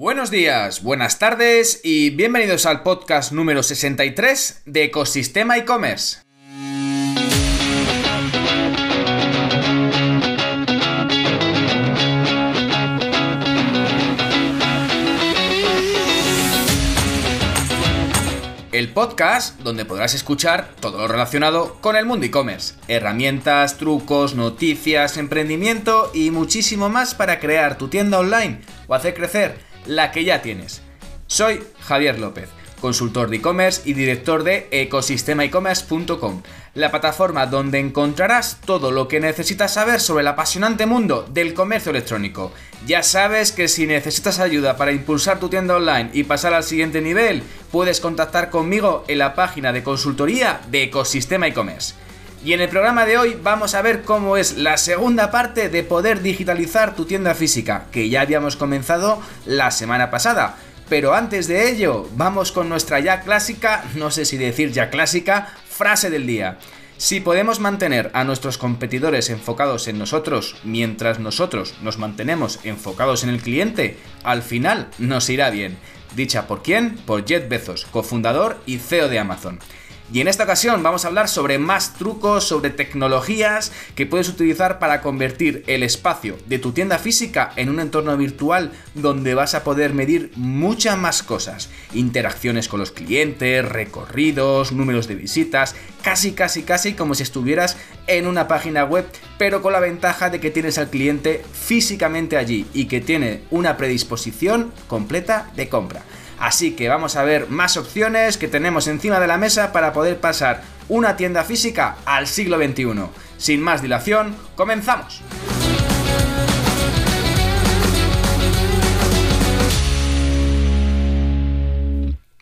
Buenos días, buenas tardes y bienvenidos al podcast número 63 de Ecosistema e-commerce. el podcast donde podrás escuchar todo lo relacionado con el mundo e-commerce, herramientas, trucos, noticias, emprendimiento y muchísimo más para crear tu tienda online o hacer crecer la que ya tienes. Soy Javier López, consultor de e-commerce y director de ecosistemaecommerce.com, la plataforma donde encontrarás todo lo que necesitas saber sobre el apasionante mundo del comercio electrónico. Ya sabes que si necesitas ayuda para impulsar tu tienda online y pasar al siguiente nivel, puedes contactar conmigo en la página de consultoría de Ecosistema e-commerce. Y en el programa de hoy vamos a ver cómo es la segunda parte de poder digitalizar tu tienda física, que ya habíamos comenzado la semana pasada. Pero antes de ello, vamos con nuestra ya clásica, no sé si decir ya clásica, frase del día. Si podemos mantener a nuestros competidores enfocados en nosotros mientras nosotros nos mantenemos enfocados en el cliente, al final nos irá bien. Dicha por quién? Por Jeff Bezos, cofundador y CEO de Amazon. Y en esta ocasión vamos a hablar sobre más trucos, sobre tecnologías que puedes utilizar para convertir el espacio de tu tienda física en un entorno virtual donde vas a poder medir muchas más cosas. Interacciones con los clientes, recorridos, números de visitas, casi casi casi como si estuvieras en una página web, pero con la ventaja de que tienes al cliente físicamente allí y que tiene una predisposición completa de compra. Así que vamos a ver más opciones que tenemos encima de la mesa para poder pasar una tienda física al siglo XXI. Sin más dilación, comenzamos.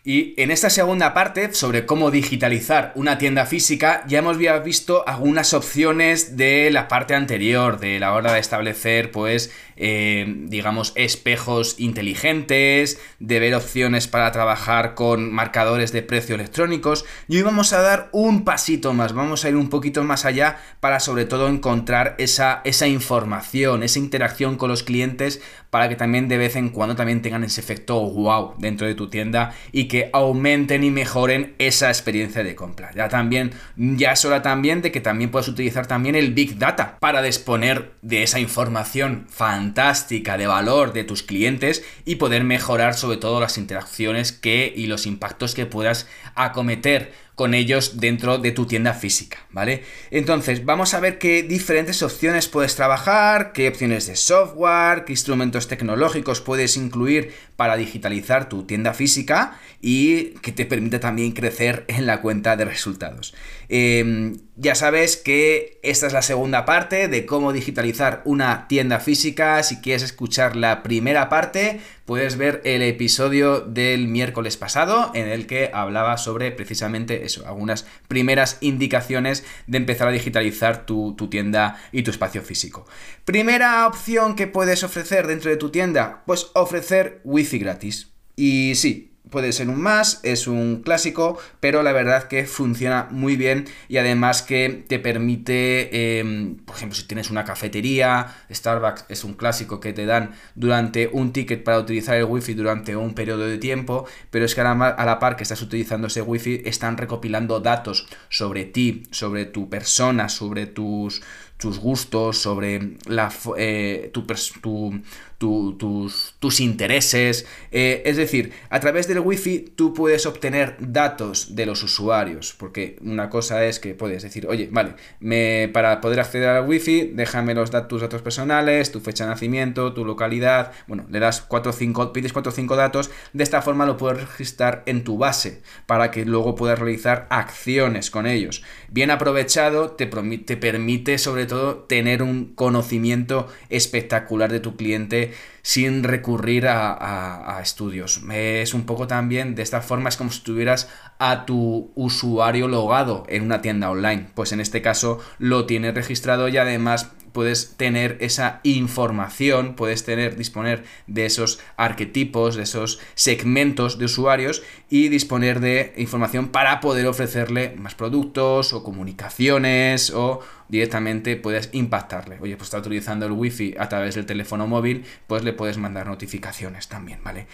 Y en esta segunda parte sobre cómo digitalizar una tienda física ya hemos visto algunas opciones de la parte anterior, de la hora de establecer pues eh, digamos espejos inteligentes, de ver opciones para trabajar con marcadores de precio electrónicos y hoy vamos a dar un pasito más, vamos a ir un poquito más allá para sobre todo encontrar esa, esa información, esa interacción con los clientes para que también de vez en cuando también tengan ese efecto wow dentro de tu tienda y que aumenten y mejoren esa experiencia de compra. Ya también, ya es hora también de que también puedas utilizar también el Big Data para disponer de esa información fantástica de valor de tus clientes y poder mejorar sobre todo las interacciones que y los impactos que puedas acometer con ellos dentro de tu tienda física, ¿vale? Entonces, vamos a ver qué diferentes opciones puedes trabajar, qué opciones de software, qué instrumentos tecnológicos puedes incluir para digitalizar tu tienda física y que te permite también crecer en la cuenta de resultados. Em, ya sabes que esta es la segunda parte de cómo digitalizar una tienda física. Si quieres escuchar la primera parte, puedes ver el episodio del miércoles pasado en el que hablaba sobre precisamente eso, algunas primeras indicaciones de empezar a digitalizar tu, tu tienda y tu espacio físico. Primera opción que puedes ofrecer dentro de tu tienda, pues ofrecer wifi gratis. Y sí, puede ser un más, es un clásico, pero la verdad que funciona muy bien y además que te permite, em, por ejemplo, si tienes una cafetería, Starbucks es un clásico que te dan durante un ticket para utilizar el wifi durante un periodo de tiempo, pero es que a la, par que estás utilizando ese wifi están recopilando datos sobre ti, sobre tu persona, sobre tus tus gustos, sobre la, eh, tu, tu, tus, tus, intereses. Eh, es decir, a través del wifi tú puedes obtener datos de los usuarios, porque una cosa es que puedes decir, oye, vale, me, para poder acceder al wifi, déjame los datos, tus datos personales, tu fecha de nacimiento, tu localidad, bueno, le das 4 o 5, pides 4 o 5 datos, de esta forma lo puedes registrar en tu base, para que luego puedas realizar acciones con ellos. Bien aprovechado, te, te permite sobre todo tener un conocimiento espectacular de tu cliente sin recurrir a, estudios. Es un poco también, de esta forma, es como si tuvieras a tu usuario logado en una tienda online. Pues en este caso lo tienes registrado y además puedes tener esa información, puedes tener, disponer de esos arquetipos, de esos segmentos de usuarios y disponer de información para poder ofrecerle más productos o comunicaciones o directamente puedes impactarle. Oye, pues está utilizando el wifi a través del teléfono móvil, pues le puedes mandar notificaciones también, ¿vale?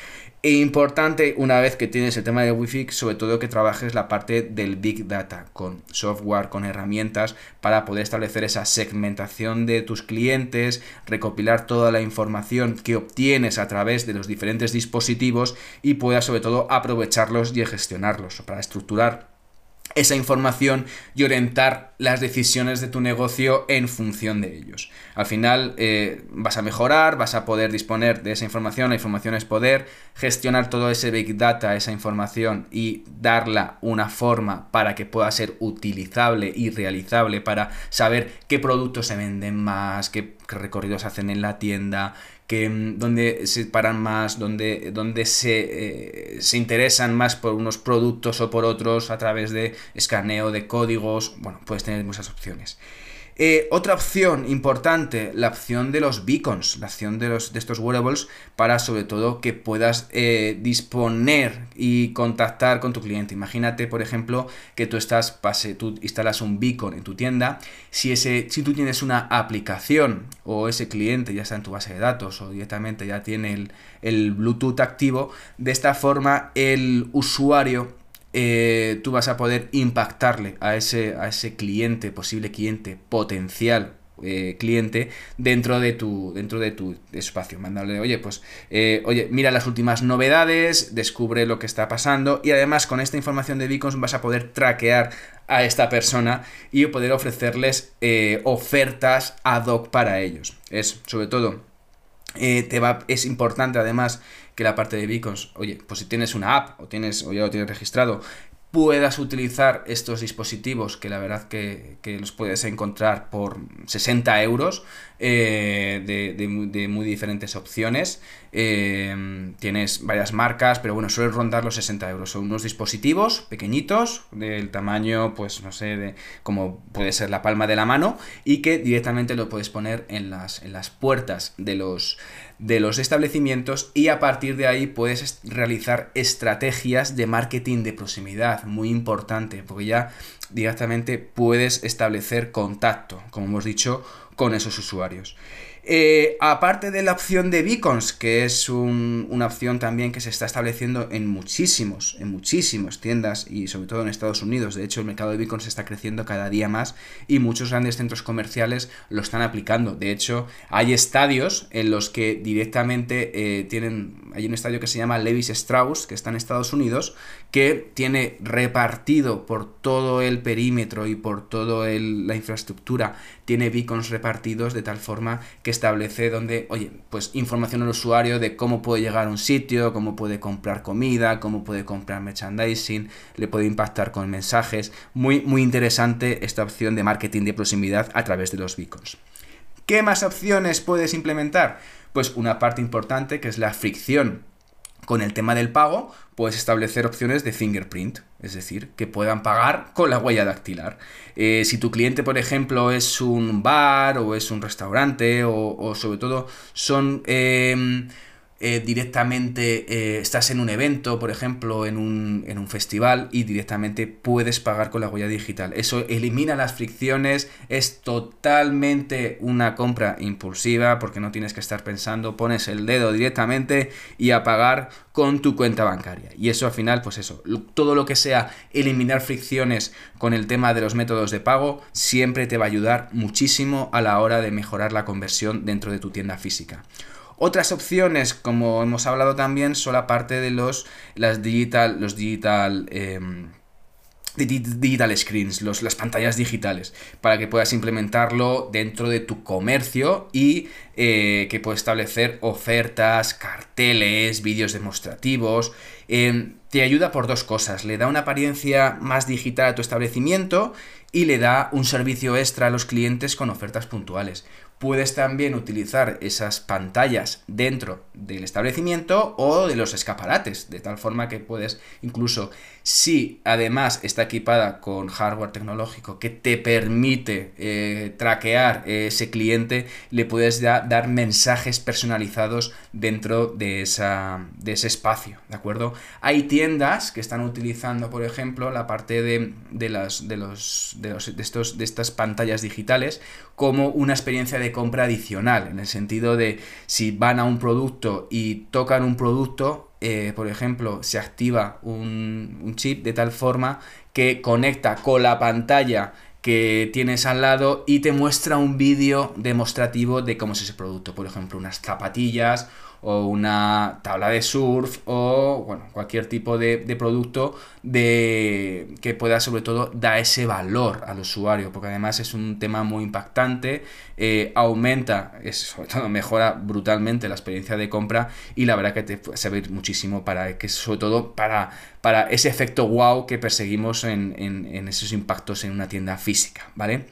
E importante, una vez que tienes el tema del wifi, sobre todo que trabajes la parte del big data, con software, con herramientas, para poder establecer esa segmentación de tus clientes, recopilar toda la información que obtienes a través de los diferentes dispositivos y puedas sobre todo aprovecharlos y gestionarlos para estructurar esa información y orientar las decisiones de tu negocio en función de ellos. Al final eh, vas a mejorar, vas a poder disponer de esa información, la información es poder, gestionar todo ese big data, esa información y darla una forma para que pueda ser utilizable y realizable para saber qué productos se venden más, qué, recorridos hacen en la tienda, que, mm, donde se paran más, donde, donde se, eh, se, interesan más por unos productos o por otros a través de escaneo de códigos. Bueno, puedes tener muchas opciones. Eh, otra opción importante, la opción de los beacons, la opción de, los, de estos wearables para sobre todo que puedas eh, disponer y contactar con tu cliente. Imagínate, por ejemplo, que tú estás, pase, tú instalas un beacon en tu tienda. Si, ese, si tú tienes una aplicación o ese cliente ya está en tu base de datos o directamente ya tiene el, el Bluetooth activo, de esta forma el usuario eh, tú vas a poder impactarle a ese, a ese cliente, posible cliente, potencial eh, cliente dentro de tu dentro de tu espacio. Mandarle oye pues eh, oye mira las últimas novedades descubre lo que está pasando y además con esta información de beacons vas a poder traquear a esta persona y poder ofrecerles ofertas ad hoc para ellos es sobre todo te va, es importante además que la parte de beacons, oye, pues si tienes una app o, tienes, o ya lo tienes registrado, puedas utilizar estos dispositivos que la verdad que, los puedes encontrar por 60 euros eh, de, muy diferentes opciones. Eh, tienes varias marcas, pero bueno, suelen rondar los 60 euros. Son unos dispositivos pequeñitos, del tamaño, pues no sé, de como puede ser la palma de la mano, y que directamente lo puedes poner en las, en las puertas de los, de los establecimientos y a partir de ahí puedes realizar estrategias de marketing de proximidad, muy importante, porque ya directamente puedes establecer contacto, como hemos dicho, con esos usuarios. Eh, aparte de la opción de beacons, que es una opción también que se está estableciendo en muchísimos, en muchísimas tiendas y sobre todo en Estados Unidos. De hecho, el mercado de beacons está creciendo cada día más y muchos grandes centros comerciales lo están aplicando. De hecho, hay estadios en los que directamente eh, tienen, hay un estadio que se llama Levis Strauss, que está en Estados Unidos, que tiene repartido por todo el perímetro y por toda la infraestructura, tiene beacons repartidos de tal forma que establece donde, oye, pues información al usuario de cómo puede llegar a un sitio, cómo puede comprar comida, cómo puede comprar merchandising, le puede impactar con mensajes. Muy, muy interesante esta opción de marketing de proximidad a través de los beacons. ¿Qué más opciones puedes implementar? Pues una parte importante que es la fricción con el tema del pago, puedes establecer opciones de fingerprint, es decir, que puedan pagar con la huella dactilar. Eh, si tu cliente, por ejemplo, es un bar o es un restaurante o, sobre todo son... Em, eh, directamente eh, estás en un evento, por ejemplo, en un, en un, festival y directamente puedes pagar con la huella digital. Eso elimina las fricciones, es totalmente una compra impulsiva porque no tienes que estar pensando, pones el dedo directamente y a pagar con tu cuenta bancaria. Y eso al final, pues eso, todo lo que sea eliminar fricciones con el tema de los métodos de pago siempre te va a ayudar muchísimo a la hora de mejorar la conversión dentro de tu tienda física. Otras opciones, como hemos hablado también, son la parte de los, las digital, los digital, em, digital screens, los, las pantallas digitales, para que puedas implementarlo dentro de tu comercio y eh, que puedas establecer ofertas, carteles, vídeos demostrativos. Em, te ayuda por dos cosas. Le da una apariencia más digital a tu establecimiento y le da un servicio extra a los clientes con ofertas puntuales. Puedes también utilizar esas pantallas dentro del establecimiento o de los escaparates, de tal forma que puedes incluso si además está equipada con hardware tecnológico que te permite eh, traquear ese cliente, le puedes dar mensajes personalizados dentro de, esa, de ese espacio, ¿de acuerdo? Hay tiendas que están utilizando, por ejemplo, la parte de, las, de, los, de, los, de, estos, de estas pantallas digitales como una experiencia de compra adicional, en el sentido de si van a un producto y tocan un producto, eh, por ejemplo, se activa un, chip de tal forma que conecta con la pantalla que tienes al lado y te muestra un vídeo demostrativo de cómo es ese producto. Por ejemplo, unas zapatillas o una tabla de surf o bueno, cualquier tipo de, producto de, que pueda sobre todo dar ese valor al usuario, porque además es un tema muy impactante, eh, aumenta, es, sobre todo mejora brutalmente la experiencia de compra y la verdad que te puede servir muchísimo para que sobre todo para, para ese efecto wow que perseguimos en, en esos impactos en una tienda física, ¿vale?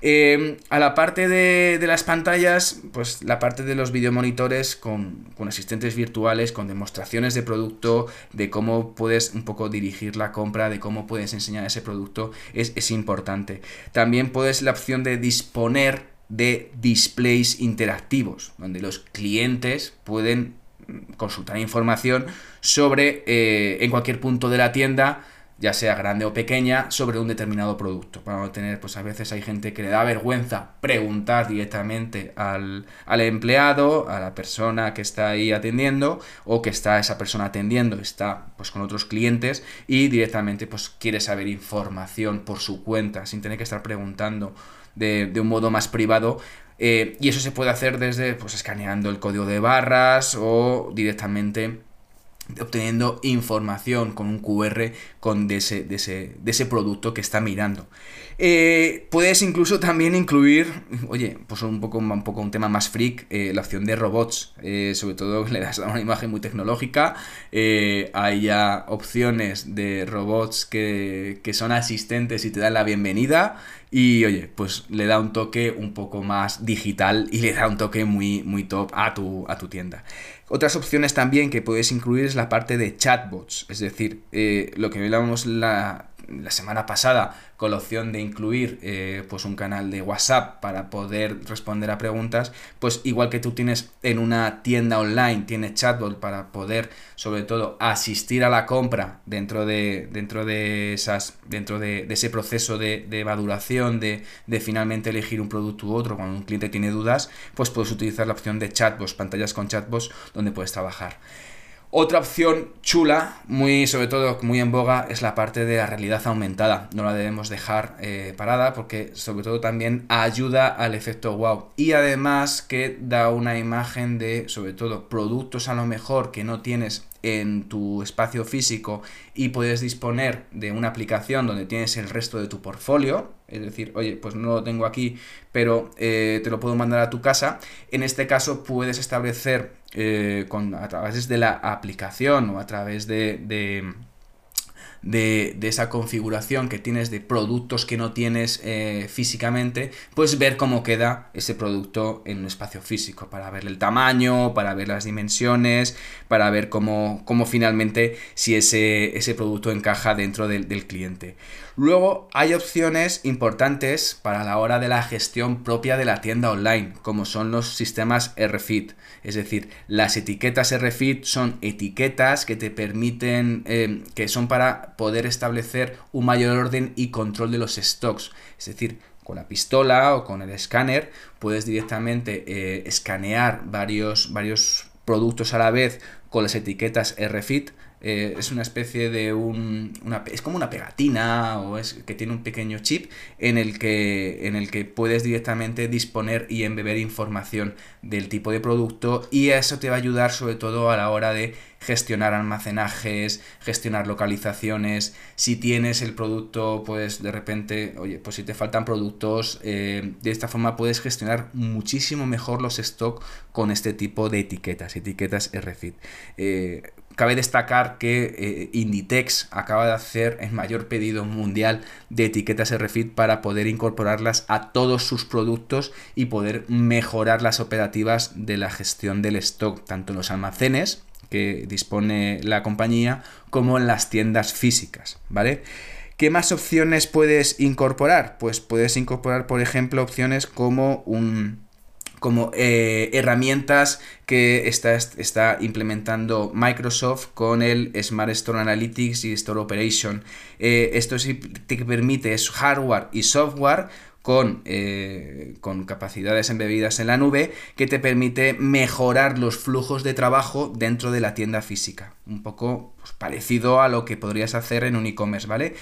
Em, a la parte de, las pantallas, pues la parte de los videomonitores con, con asistentes virtuales, con demostraciones de producto, de cómo puedes un poco dirigir la compra, de cómo puedes enseñar ese producto, es, importante. También puedes la opción de disponer de displays interactivos, donde los clientes pueden consultar información sobre eh, en cualquier punto de la tienda ya sea grande o pequeña, sobre un determinado producto. Para tener, pues a veces hay gente que le da vergüenza preguntar directamente al, empleado, a la persona que está ahí atendiendo, o que está esa persona atendiendo, está pues con otros clientes, y directamente pues quiere saber información por su cuenta, sin tener que estar preguntando de, un modo más privado. Eh, y eso se puede hacer desde pues escaneando el código de barras o directamente obteniendo información con un QR con de, ese, de, ese, producto que está mirando. Eh, puedes incluso también incluir, oye, pues un poco un, poco un tema más freak, eh, la opción de robots. Eh, sobre todo le das una imagen muy tecnológica. hay ya opciones de robots que, que son asistentes y te dan la bienvenida. Y oye, pues le da un toque un poco más digital y le da un toque muy, muy top a tu, a tu tienda. Otras opciones también que puedes incluir es la parte de chatbots, es decir, lo que hablábamos la, la semana pasada con la opción de incluir eh, pues un canal de WhatsApp para poder responder a preguntas, pues igual que tú tienes en una tienda online, tienes chatbot para poder sobre todo asistir a la compra dentro de, dentro de esas, dentro de, ese proceso de, de maduración, de, de, finalmente elegir un producto u otro cuando un cliente tiene dudas, pues puedes utilizar la opción de chatbots, pantallas con chatbots donde puedes trabajar. Otra opción chula, muy sobre todo muy en boga, es la parte de la realidad aumentada. No la debemos dejar eh, parada porque sobre todo también ayuda al efecto wow. Y además que da una imagen de sobre todo productos a lo mejor que no tienes en tu espacio físico y puedes disponer de una aplicación donde tienes el resto de tu portfolio, es decir, oye, pues no lo tengo aquí, pero eh, te lo puedo mandar a tu casa. En este caso puedes establecer eh, con, a través de la aplicación o a través de de, esa configuración que tienes de productos que no tienes eh, físicamente, pues ver cómo queda ese producto en un espacio físico, para ver el tamaño, para ver las dimensiones, para ver cómo, cómo finalmente si ese, ese producto encaja dentro del, del cliente. Luego hay opciones importantes para la hora de la gestión propia de la tienda online, como son los sistemas RFID. Es decir, las etiquetas RFID son etiquetas que te permiten, eh, que son para poder establecer un mayor orden y control de los stocks. Es decir, con la pistola o con el escáner puedes directamente eh, escanear varios, varios productos a la vez con las etiquetas RFID eh, es una especie de un. Una, es como una pegatina o es que tiene un pequeño chip en el, que, en el que puedes directamente disponer y embeber información del tipo de producto y eso te va a ayudar sobre todo a la hora de gestionar almacenajes, gestionar localizaciones. Si tienes el producto, pues de repente, oye, pues si te faltan productos, eh, de esta forma puedes gestionar muchísimo mejor los stock con este tipo de etiquetas, etiquetas RFID. Eh, cabe destacar que eh, Inditex acaba de hacer el mayor pedido mundial de etiquetas RFID para poder incorporarlas a todos sus productos y poder mejorar las operativas de la gestión del stock, tanto en los almacenes que dispone la compañía como en las tiendas físicas, ¿vale? ¿Qué más opciones puedes incorporar? Pues puedes incorporar, por ejemplo, opciones como un como eh, herramientas que está, está, implementando Microsoft con el Smart Store Analytics y Store Operation. Eh, esto te permite es hardware y software con, eh, con, capacidades embebidas en la nube que te permite mejorar los flujos de trabajo dentro de la tienda física. Un poco pues, parecido a lo que podrías hacer en un e-commerce, ¿vale?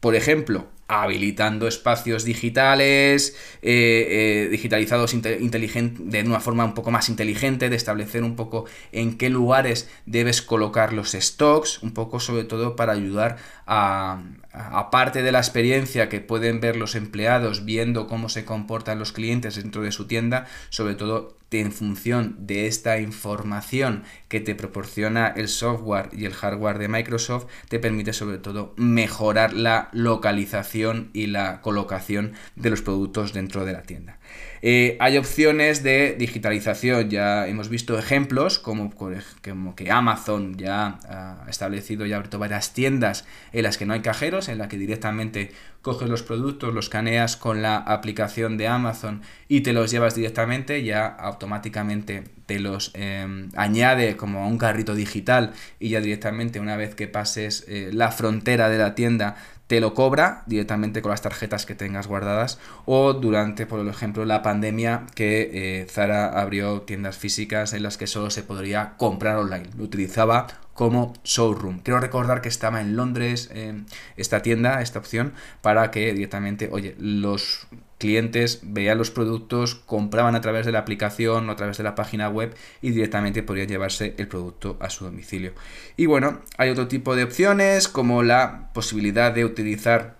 Por ejemplo, habilitando espacios digitales, eh, eh, digitalizados de una forma un poco más inteligente, de establecer un poco en qué lugares debes colocar los stocks, un poco sobre todo para ayudar a, aparte de la experiencia que pueden ver los empleados viendo cómo se comportan los clientes dentro de su tienda, sobre todo en función de esta información que te proporciona el software y el hardware de Microsoft, te permite sobre todo mejorar la localización y la colocación de los productos dentro de la tienda. Eh, hay opciones de digitalización, ya hemos visto ejemplos como, como que Amazon ya ha establecido y ha abierto varias tiendas en las que no hay cajeros, en las que directamente coges los productos, los caneas con la aplicación de Amazon y te los llevas directamente, ya automáticamente te los em, añade como a un carrito digital y ya directamente una vez que pases eh, la frontera de la tienda te lo cobra directamente con las tarjetas que tengas guardadas o durante, por ejemplo, la pandemia que eh, Zara abrió tiendas físicas en las que solo se podría comprar online. Utilizaba como showroom. Quiero recordar que estaba en Londres eh, esta tienda, esta opción, para que directamente, oye, los clientes veían los productos, compraban a través de la aplicación o a través de la página web y directamente podrían llevarse el producto a su domicilio. Y bueno, hay otro tipo de opciones como la posibilidad de utilizar...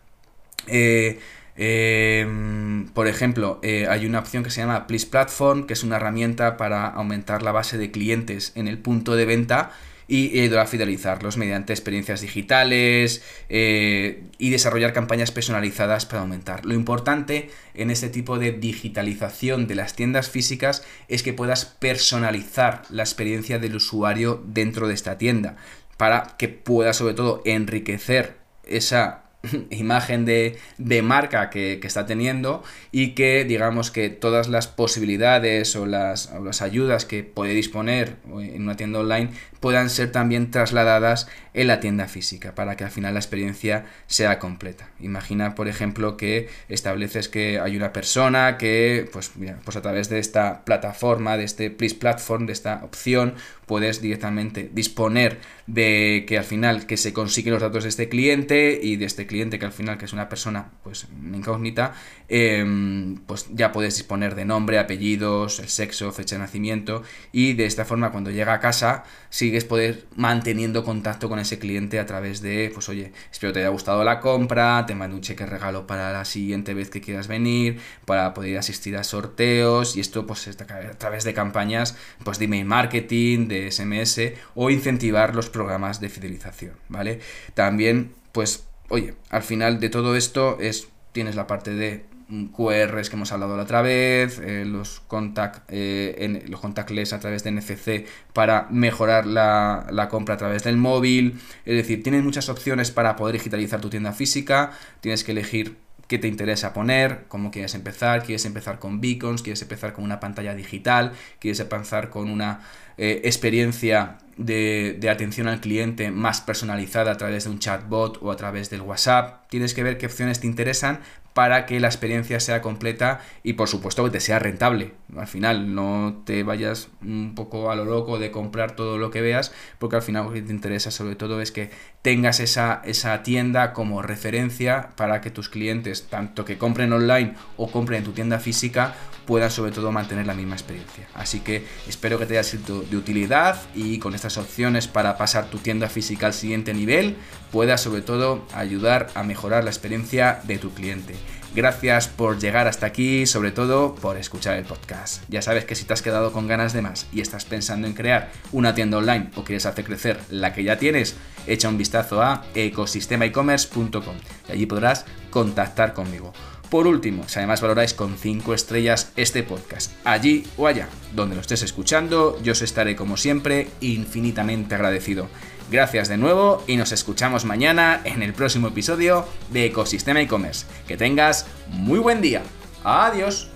Eh, em, por ejemplo, eh, hay una opción que se llama Please Platform, que es una herramienta para aumentar la base de clientes en el punto de venta y ayudar a fidelizarlos mediante experiencias digitales eh, y desarrollar campañas personalizadas para aumentar. Lo importante en este tipo de digitalización de las tiendas físicas es que puedas personalizar la experiencia del usuario dentro de esta tienda para que pueda sobre todo enriquecer esa imagen de, marca que, está teniendo y que digamos que todas las posibilidades o las, o las ayudas que puede disponer en una tienda online puedan ser también trasladadas en la tienda física para que al final la experiencia sea completa. Imagina, por ejemplo, que estableces que hay una persona que, pues, mira, pues a través de esta plataforma, de este Please Platform, de esta opción, puedes directamente disponer de que al final que se consiguen los datos de este cliente y de este cliente que al final que es una persona pues incógnita, em, pues ya puedes disponer de nombre, apellidos, el sexo, fecha de nacimiento y de esta forma cuando llega a casa, si sigues poder manteniendo contacto con ese cliente a través de, pues oye, espero te haya gustado la compra, te mando un cheque regalo para la siguiente vez que quieras venir, para poder asistir a sorteos y esto pues a través de campañas pues de email marketing, de SMS o incentivar los programas de fidelización, ¿vale? También pues oye, al final de todo esto es tienes la parte de QRs que hemos hablado la otra vez, eh, los, contact, eh, los contactless a través de NFC para mejorar la, la, compra a través del móvil. Es decir, tienes muchas opciones para poder digitalizar tu tienda física. Tienes que elegir qué te interesa poner, cómo quieres empezar. Quieres empezar con beacons, quieres empezar con una pantalla digital, quieres empezar con una eh, experiencia de, de, atención al cliente más personalizada a través de un chatbot o a través del WhatsApp. Tienes que ver qué opciones te interesan para que la experiencia sea completa y por supuesto que te sea rentable. Al final no te vayas un poco a lo loco de comprar todo lo que veas, porque al final lo que te interesa sobre todo es que tengas esa, esa tienda como referencia para que tus clientes, tanto que compren online o compren en tu tienda física, puedan sobre todo mantener la misma experiencia. Así que espero que te haya sido de utilidad y con estas opciones para pasar tu tienda física al siguiente nivel, puedas sobre todo ayudar a mejorar la experiencia de tu cliente. Gracias por llegar hasta aquí, sobre todo por escuchar el podcast. Ya sabes que si te has quedado con ganas de más y estás pensando en crear una tienda online o quieres hacer crecer la que ya tienes, echa un vistazo a ecosistemaecommerce.com y allí podrás contactar conmigo. Por último, si además valoráis con 5 estrellas este podcast, allí o allá, donde lo estés escuchando, yo os estaré como siempre infinitamente agradecido. Gracias de nuevo y nos escuchamos mañana en el próximo episodio de Ecosistema e-commerce. Que tengas muy buen día. Adiós.